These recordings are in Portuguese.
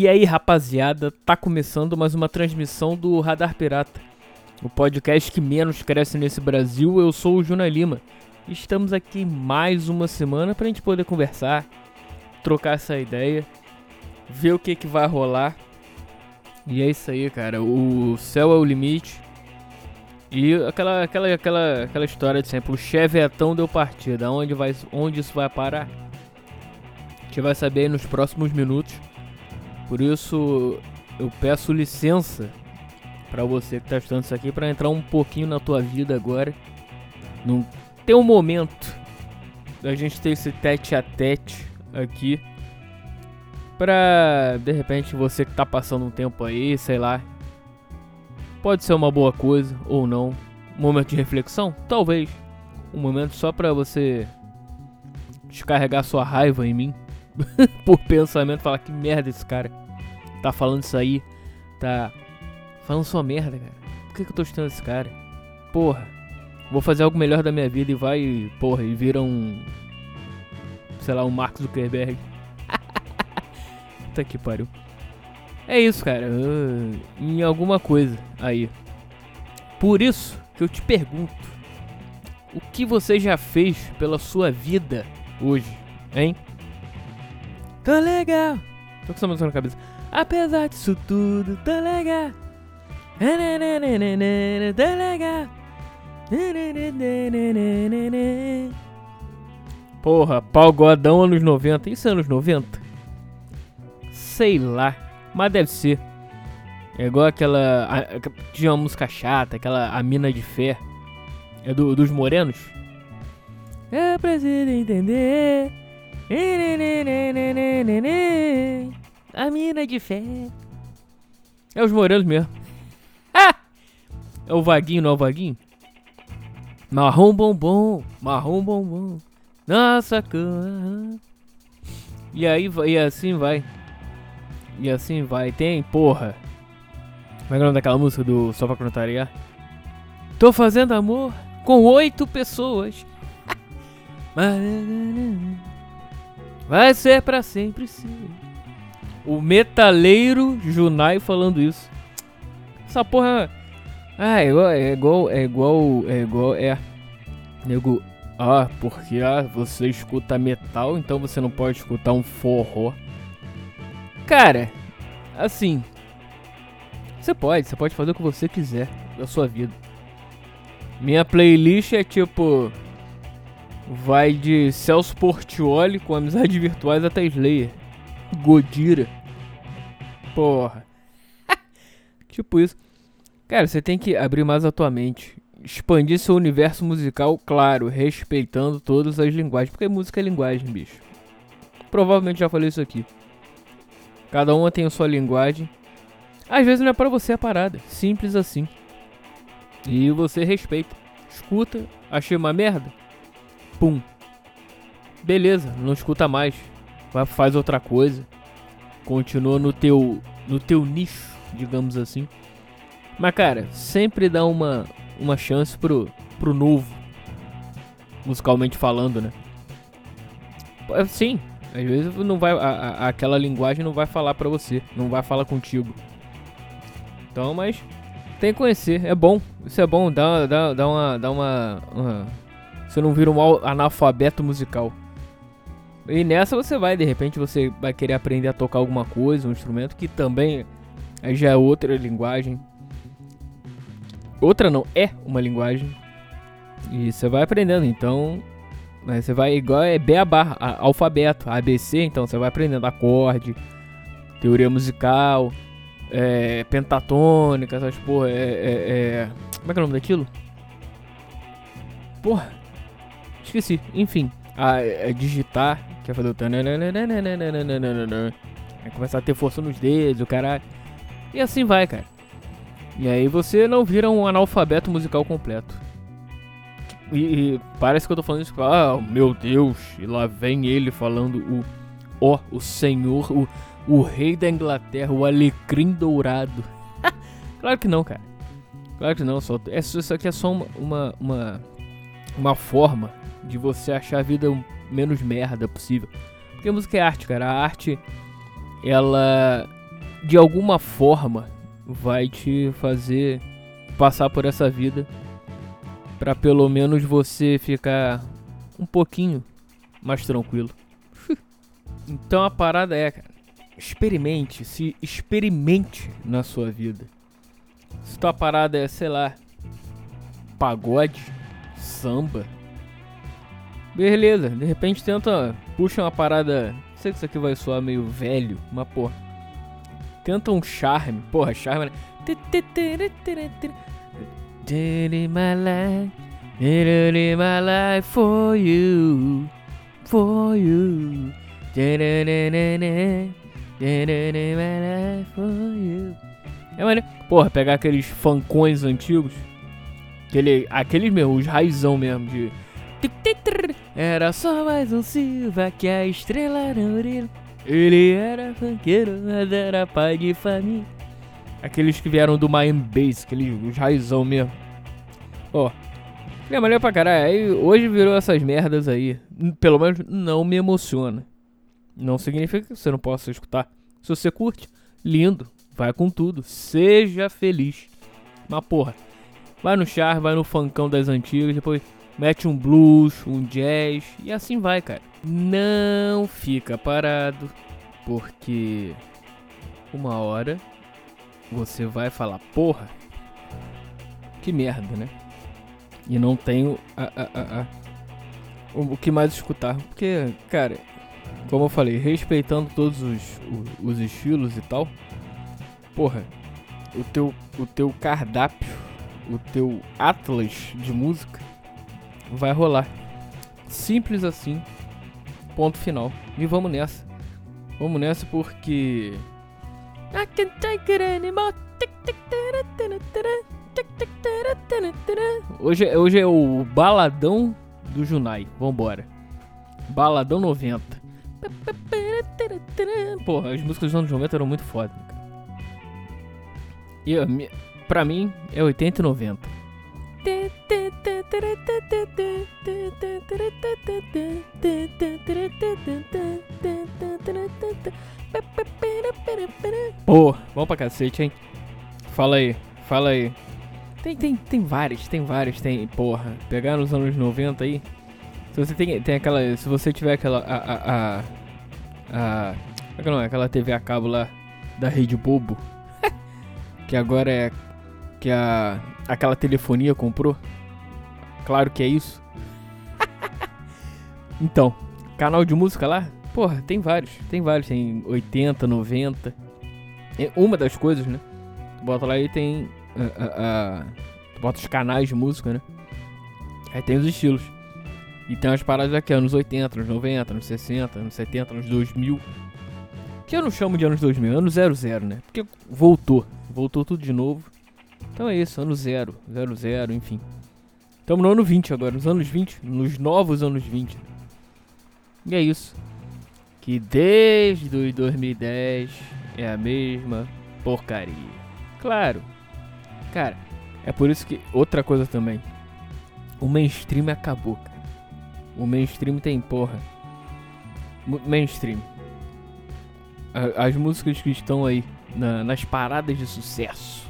E aí, rapaziada, tá começando mais uma transmissão do Radar Pirata, o podcast que menos cresce nesse Brasil. Eu sou o Juna Lima. Estamos aqui mais uma semana pra gente poder conversar, trocar essa ideia, ver o que que vai rolar. E é isso aí, cara. O céu é o limite. E aquela, aquela, aquela, aquela história de sempre, o chevetão deu partida. Onde, vai, onde isso vai parar? A gente vai saber aí nos próximos minutos. Por isso eu peço licença para você que está estudando isso aqui para entrar um pouquinho na tua vida agora. Num ter um momento da gente ter esse tete a tete aqui. Pra de repente você que tá passando um tempo aí, sei lá. Pode ser uma boa coisa ou não. Um momento de reflexão? Talvez. Um momento só pra você descarregar sua raiva em mim. por pensamento, falar que merda esse cara tá falando isso aí, tá falando sua merda, cara. Por que, que eu tô estudando esse cara? Porra, vou fazer algo melhor da minha vida e vai, porra, e vira um. Sei lá, um Mark Zuckerberg. Puta que pariu. É isso, cara. Uh, em alguma coisa aí. Por isso que eu te pergunto: o que você já fez pela sua vida hoje, hein? Tá legal. Tô com essa música na cabeça. Apesar disso tudo, tá legal. Tá legal. Porra, pau godão anos 90. Isso é anos 90? Sei lá. Mas deve ser. É igual aquela. A, tinha uma música chata, aquela A Mina de Fé. É do, dos morenos? Eu preciso entender. A mina de fé. É os morenos mesmo. É o vaguinho, não é o vaguinho? Marrom bombom, marrom bombom. Nossa cama. E aí e assim vai. E assim vai. Tem, porra. Como é, é o nome daquela música do Só pra Contrariar? Tô fazendo amor com oito pessoas. Vai ser pra sempre sim. O metaleiro Junai falando isso. Essa porra. Ah, é igual. É igual. É igual. É igual. É. Nego. Ah, porque ah, você escuta metal, então você não pode escutar um forró. Cara, assim. Você pode, você pode fazer o que você quiser da sua vida. Minha playlist é tipo. Vai de Celso Portioli com amizades virtuais até Slayer. Godira. Porra. tipo isso. Cara, você tem que abrir mais a tua mente. Expandir seu universo musical, claro, respeitando todas as linguagens. Porque música é linguagem, bicho. Provavelmente já falei isso aqui. Cada uma tem a sua linguagem. Às vezes não é para você a parada. Simples assim. E você respeita. Escuta, achei uma merda? Pum. Beleza, não escuta mais. Vai, faz outra coisa. Continua no teu no teu nicho, digamos assim. Mas cara, sempre dá uma uma chance pro pro novo. Musicalmente falando, né? É, sim, às vezes não vai a, a, aquela linguagem não vai falar para você, não vai falar contigo. Então, mas tem que conhecer, é bom. Isso é bom, dá, dá, dá uma dá uma, uma você não vira um analfabeto musical. E nessa você vai, de repente você vai querer aprender a tocar alguma coisa, um instrumento que também já é outra linguagem. Outra não, é uma linguagem. E você vai aprendendo, então né, você vai igual é B a barra, alfabeto, ABC, então você vai aprendendo acorde, teoria musical, é, pentatônica, essas porra, é, é, é, Como é que é o nome daquilo? Porra, esqueci, enfim, a, a digitar, Quer fazer o. Aí começar a ter força nos dedos, o caralho. E assim vai, cara. E aí você não vira um analfabeto musical completo. E, e parece que eu tô falando isso. Ah, meu Deus. E lá vem ele falando o. Ó, oh, o senhor, o, o rei da Inglaterra, o alecrim dourado. claro que não, cara. Claro que não. Só, é, isso aqui é só uma, uma, uma, uma forma de você achar a vida menos merda possível. Porque música é arte, cara. A arte, ela de alguma forma vai te fazer passar por essa vida para pelo menos você ficar um pouquinho mais tranquilo. então a parada é, cara, experimente, se experimente na sua vida. Se tua parada é, sei lá, pagode, samba, beleza, de repente tenta, puxa uma parada, sei que isso aqui vai soar meio velho, mas porra, tenta um charme, porra, charme, né? My life, for you, for you. É mano, porra, pegar aqueles funkões antigos, aquele, aqueles mesmo, os raizão mesmo de era só mais um Silva que a estrela não. Ele era funkeiro, mas era pai de família. Aqueles que vieram do Miami Bass, aqueles os raizão mesmo. Ó, oh, é maneiro pra caralho. Aí hoje virou essas merdas aí. Pelo menos não me emociona. Não significa que você não possa escutar. Se você curte, lindo. Vai com tudo. Seja feliz. Mas porra, vai no char, vai no funkão das antigas, depois mete um blues, um jazz e assim vai, cara. Não fica parado, porque uma hora você vai falar, porra, que merda, né? E não tenho a, a, a, a o, que mais escutar, porque, cara, como eu falei, respeitando todos os, os, os estilos e tal, porra, o teu, o teu cardápio, o teu atlas de música vai rolar. Simples assim. Ponto final. E vamos nessa. Vamos nessa porque. Hoje, hoje é o baladão do Junai. Vambora. Baladão 90. Porra, as músicas dos anos 90 eram muito foda. E pra mim é 80 e 90. Pô, bom pra cacete, hein? Fala aí, fala aí. Tem, tem, tem vários, tem vários, tem. Porra, pegar nos anos 90 aí. Se você tem, tem aquela. Se você tiver aquela. A. A. a, a é não, aquela TV a cabo lá da Rede Bobo. que agora é. Que a. Aquela telefonia comprou. Claro que é isso. então, canal de música lá? Porra, tem vários. Tem vários. Tem 80, 90. É uma das coisas, né? Bota lá e tem a, a, bota os canais de música, né? Aí tem os estilos. E tem as paradas aqui, anos 80, anos 90, anos 60, anos 70, anos 2000. Que eu não chamo de anos 2000, anos 00, né? Porque voltou. Voltou tudo de novo. Então é isso, ano 0, 00, enfim. Estamos no ano 20 agora, nos anos 20, nos novos anos 20. E é isso. Que desde o 2010 é a mesma porcaria. Claro, Cara, é por isso que. Outra coisa também. O mainstream acabou, cara. O mainstream tem porra. Mainstream. As músicas que estão aí na, nas paradas de sucesso.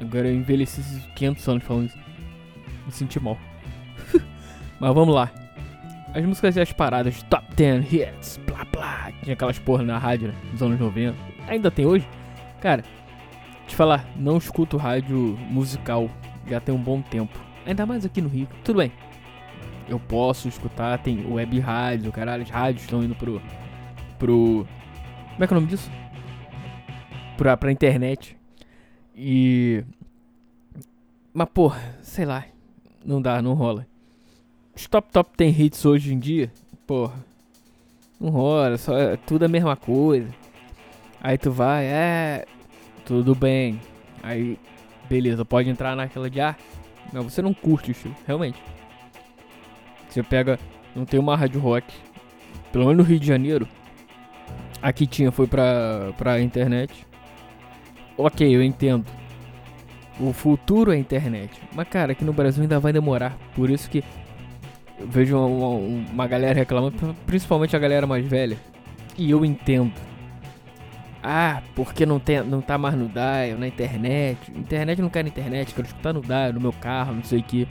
Agora eu envelheci 500 anos falando isso. Me senti mal. Mas vamos lá. As músicas e as paradas, top 10 hits, blá blá. Tinha aquelas porra na rádio, né? Nos anos 90. Ainda tem hoje. Cara, te falar, não escuto rádio musical já tem um bom tempo. Ainda mais aqui no Rio. Tudo bem. Eu posso escutar, tem web rádio, caralho, as rádios estão indo pro. pro. Como é que é o nome disso? Pra, pra internet. E. Mas porra, sei lá. Não dá, não rola. Os top top tem hits hoje em dia. Porra. Não rola, só é tudo a mesma coisa. Aí tu vai, é. Tudo bem. Aí, beleza, pode entrar naquela de ah, não, você não curte isso, realmente. Você pega, não tem uma rádio rock, pelo menos no Rio de Janeiro. Aqui tinha, foi pra, pra internet. Ok, eu entendo. O futuro é a internet. Mas, cara, aqui no Brasil ainda vai demorar. Por isso que eu vejo uma, uma galera reclamando, principalmente a galera mais velha. E eu entendo Ah, porque não, tem, não tá mais no dial, na internet. Internet não quer na internet, quero escutar no dial, no meu carro, não sei o que.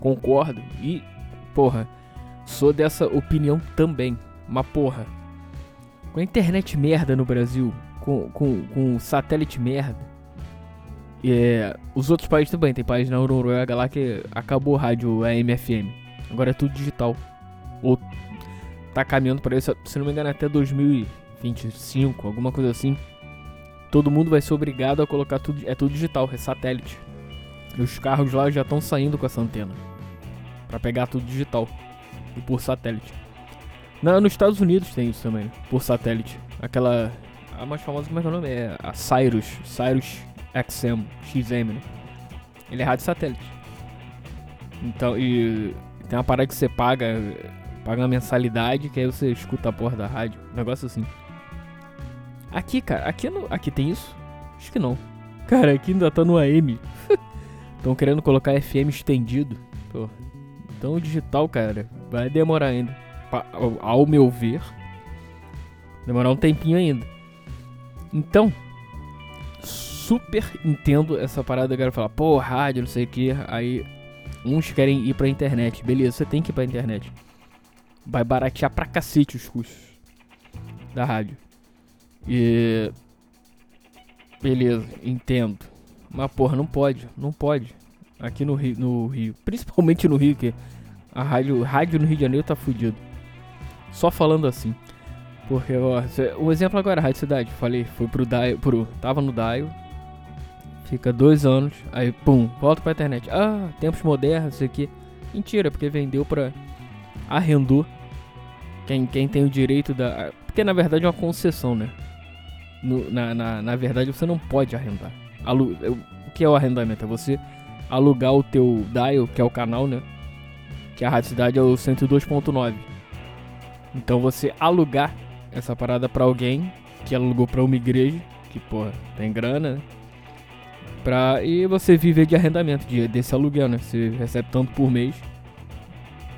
Concordo. E, porra, sou dessa opinião também. Mas, porra, com a internet merda no Brasil, com, com, com satélite merda, é, os outros países também, tem países na Noruega lá que acabou o rádio AM/FM. Agora é tudo digital. Ou tá caminhando para isso, se não me engano, até 2025, alguma coisa assim. Todo mundo vai ser obrigado a colocar tudo, é tudo digital, é satélite. E os carros lá já estão saindo com essa antena para pegar tudo digital e por satélite. Na, nos Estados Unidos tem isso também, por satélite. Aquela a mais famosa, como é que é o nome? É a Cyrus, Cyrus XM, XM, né? Ele é rádio satélite. Então, e tem uma parada que você paga, paga uma mensalidade, que aí você escuta a porra da rádio. Um negócio assim. Aqui, cara, aqui, não, aqui tem isso? Acho que não. Cara, aqui ainda tá no AM. Estão querendo colocar FM estendido. Porra. Então o digital, cara, vai demorar ainda. Ao meu ver, demorar um tempinho ainda. Então, super entendo essa parada da galera falar, pô, rádio, não sei o que. Aí uns querem ir pra internet. Beleza, você tem que ir pra internet. Vai baratear pra cacete os custos da rádio. E. Beleza, entendo. Mas porra, não pode, não pode. Aqui no Rio, no Rio. Principalmente no Rio, que a rádio, rádio no Rio de Janeiro tá fudido. Só falando assim. Porque, ó, um exemplo agora, Rádio Cidade. Falei, foi pro Daio, pro, tava no Daio, fica dois anos, aí pum, volta pra internet. Ah, tempos modernos, isso aqui. Mentira, porque vendeu pra. Arrendou. Quem, quem tem o direito da. Porque na verdade é uma concessão, né? No, na, na, na verdade você não pode arrendar. Alu, o que é o arrendamento? É você alugar o teu dial, que é o canal, né? Que a Rádio Cidade é o 102.9. Então você alugar essa parada pra alguém que alugou pra uma igreja, que porra, tem grana, né? Pra, e você viver de arrendamento, de, desse aluguel, né? Você recebe tanto por mês.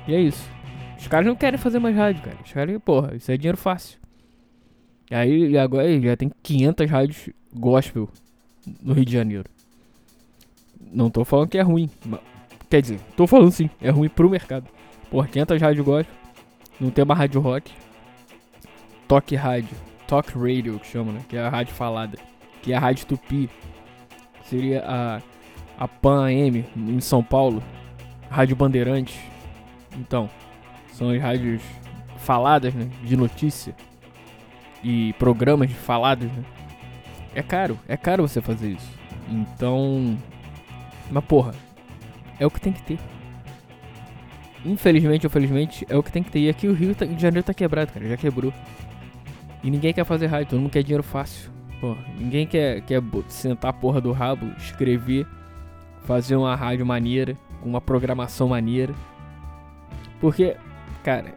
E é isso. Os caras não querem fazer mais rádio, cara. Os caras, porra, isso é dinheiro fácil. Aí agora já tem 500 rádios gospel no Rio de Janeiro. Não tô falando que é ruim. Mas, quer dizer, tô falando sim, é ruim pro mercado. Porra, 500 rádios gospel. Não tem uma rádio rock. Toque rádio. Talk radio que chama, né? Que é a rádio falada. Que é a rádio tupi seria a, a Pan AM em São Paulo, Rádio Bandeirante. Então, são as rádios faladas, né, de notícia e programas falados, né? É caro, é caro você fazer isso. Então, mas porra, é o que tem que ter. Infelizmente ou felizmente, é o que tem que ter. E aqui o Rio tá, de Janeiro tá quebrado, cara, já quebrou. E ninguém quer fazer rádio, todo mundo quer dinheiro fácil. Pô, ninguém quer, quer sentar a porra do rabo, escrever, fazer uma rádio maneira, uma programação maneira. Porque, cara,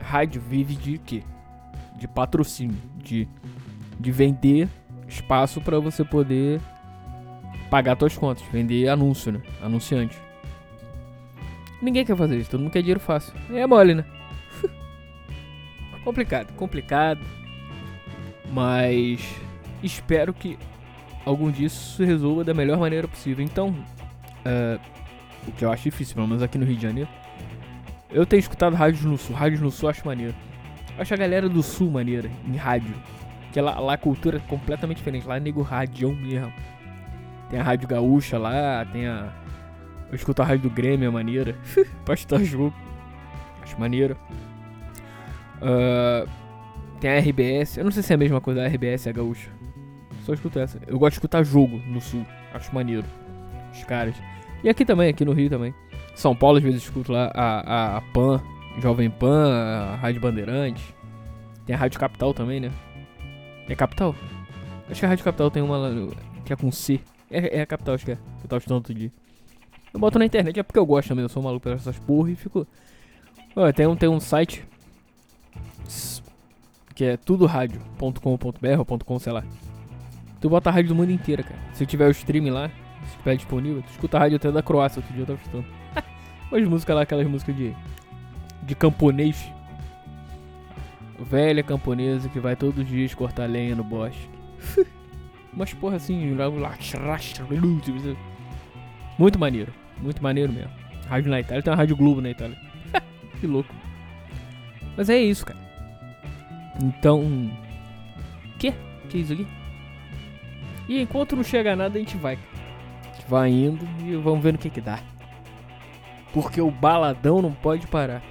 rádio vive de quê? De patrocínio, de, de vender espaço para você poder pagar suas contas, vender anúncio, né? Anunciante. Ninguém quer fazer isso, todo mundo quer dinheiro fácil. É mole, né? complicado, complicado. Mas espero que algum disso se resolva da melhor maneira possível. Então, uh, o que eu acho difícil, pelo menos aqui no Rio de Janeiro, eu tenho escutado rádios no sul. Rádios no sul eu acho maneiro. Eu acho a galera do sul maneira, em rádio. Que lá, lá a cultura é completamente diferente. Lá é nego radião mesmo. Tem a rádio gaúcha lá, tem a. Eu escuto a rádio do Grêmio, é maneira. pra escutar jogo. Acho maneiro. Uh, tem a RBS. Eu não sei se é a mesma coisa, a RBS a gaúcha. Só escuto essa. Eu gosto de escutar jogo no sul. Acho maneiro. Os caras. E aqui também, aqui no Rio também. São Paulo, às vezes, escuto lá a, a, a Pan, Jovem Pan, a Rádio Bandeirante. Tem a Rádio Capital também, né? É Capital? Acho que a Rádio Capital tem uma lá que é com C. É, é a Capital, acho que é. Eu tava estudando outro dia. Eu boto na internet, é porque eu gosto também. Eu sou maluco pelas essas porra e fico. Tem um, tem um site que é tudoradio.com.br ou .com, sei lá. Tu bota a rádio do mundo inteiro, cara. Se tiver o stream lá, se tiver disponível, tu escuta a rádio até da Croácia, outro dia eu tava escutando. As músicas lá, aquelas músicas de. de camponês. velha camponesa que vai todos os dias cortar lenha no bosque. Umas porra assim. Muito maneiro. Muito maneiro mesmo. Rádio na Itália, tem uma Rádio Globo na Itália. que louco. Mas é isso, cara. Então. Que? Que é isso aqui? E enquanto não chega nada, a gente vai. A gente vai indo e vamos ver no que que dá. Porque o baladão não pode parar.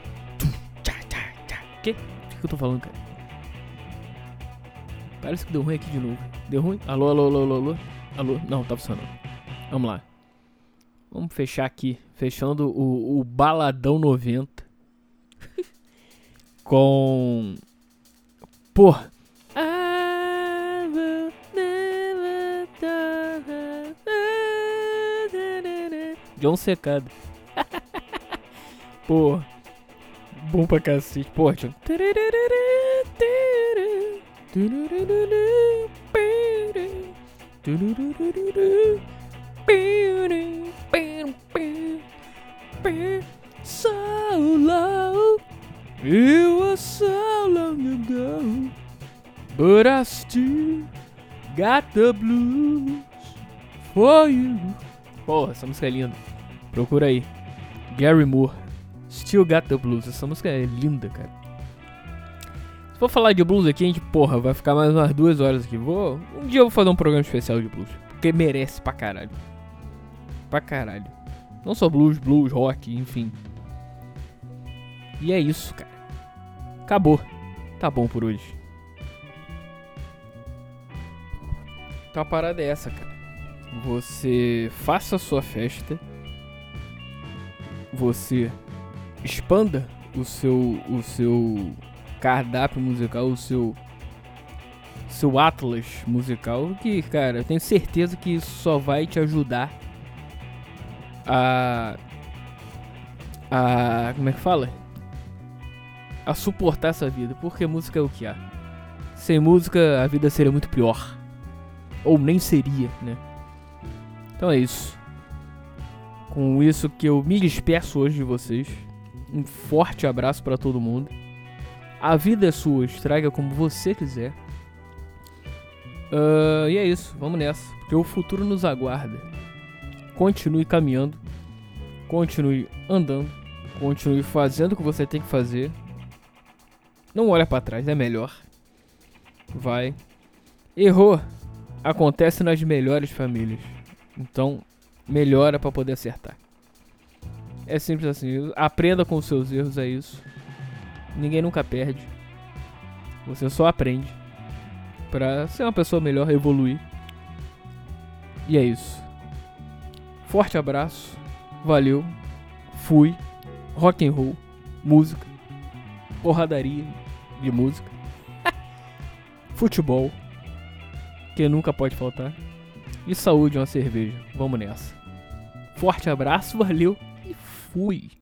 Que? O que eu tô falando, cara? Parece que deu ruim aqui de novo. Deu ruim? Alô, alô, alô, alô, alô? Alô? Não, tá funcionando. Vamos lá. Vamos fechar aqui. Fechando o, o Baladão 90. Com. Porra. John Secado. Pô. Bom pra cacete. Pô, John. So low, it was so but I still got the blues for you. Porra, essa música é linda. Procura aí. Gary Moore. Still Got the Blues. Essa música é linda, cara. Se for falar de blues aqui, a gente, porra, vai ficar mais umas duas horas aqui. Vou, um dia eu vou fazer um programa especial de blues. Porque merece pra caralho. Pra caralho. Não só blues, blues, rock, enfim. E é isso, cara. Acabou. Tá bom por hoje. A parada essa, cara. Você faça a sua festa. Você expanda o seu o seu cardápio musical, o seu seu atlas musical, que, cara, eu tenho certeza que isso só vai te ajudar a a como é que fala? A suportar essa vida, porque música é o que há. Sem música a vida seria muito pior. Ou nem seria, né? Então é isso. Com isso que eu me despeço hoje de vocês. Um forte abraço para todo mundo. A vida é sua, estraga como você quiser. Uh, e é isso, vamos nessa. Porque o futuro nos aguarda. Continue caminhando. Continue andando. Continue fazendo o que você tem que fazer. Não olha para trás, é melhor. Vai. Errou. Acontece nas melhores famílias. Então, melhora para poder acertar. É simples assim. Aprenda com os seus erros, é isso. Ninguém nunca perde. Você só aprende para ser uma pessoa melhor, evoluir. E é isso. Forte abraço. Valeu. Fui. Rock and roll, música, porradaria de música, futebol, que nunca pode faltar, e saúde uma cerveja. Vamos nessa. Forte abraço, valeu e fui.